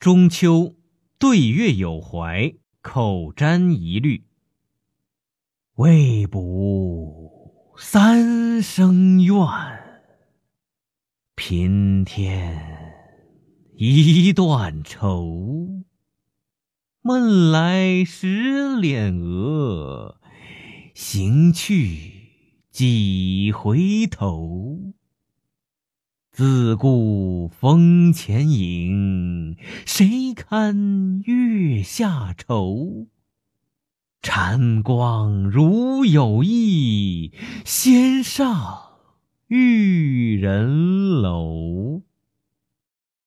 中秋对月有怀，口占一律。未卜三生愿，平添一段愁。梦来时敛额，行去几回头。自顾风前影，谁堪月下愁？禅光如有意，先上玉人楼。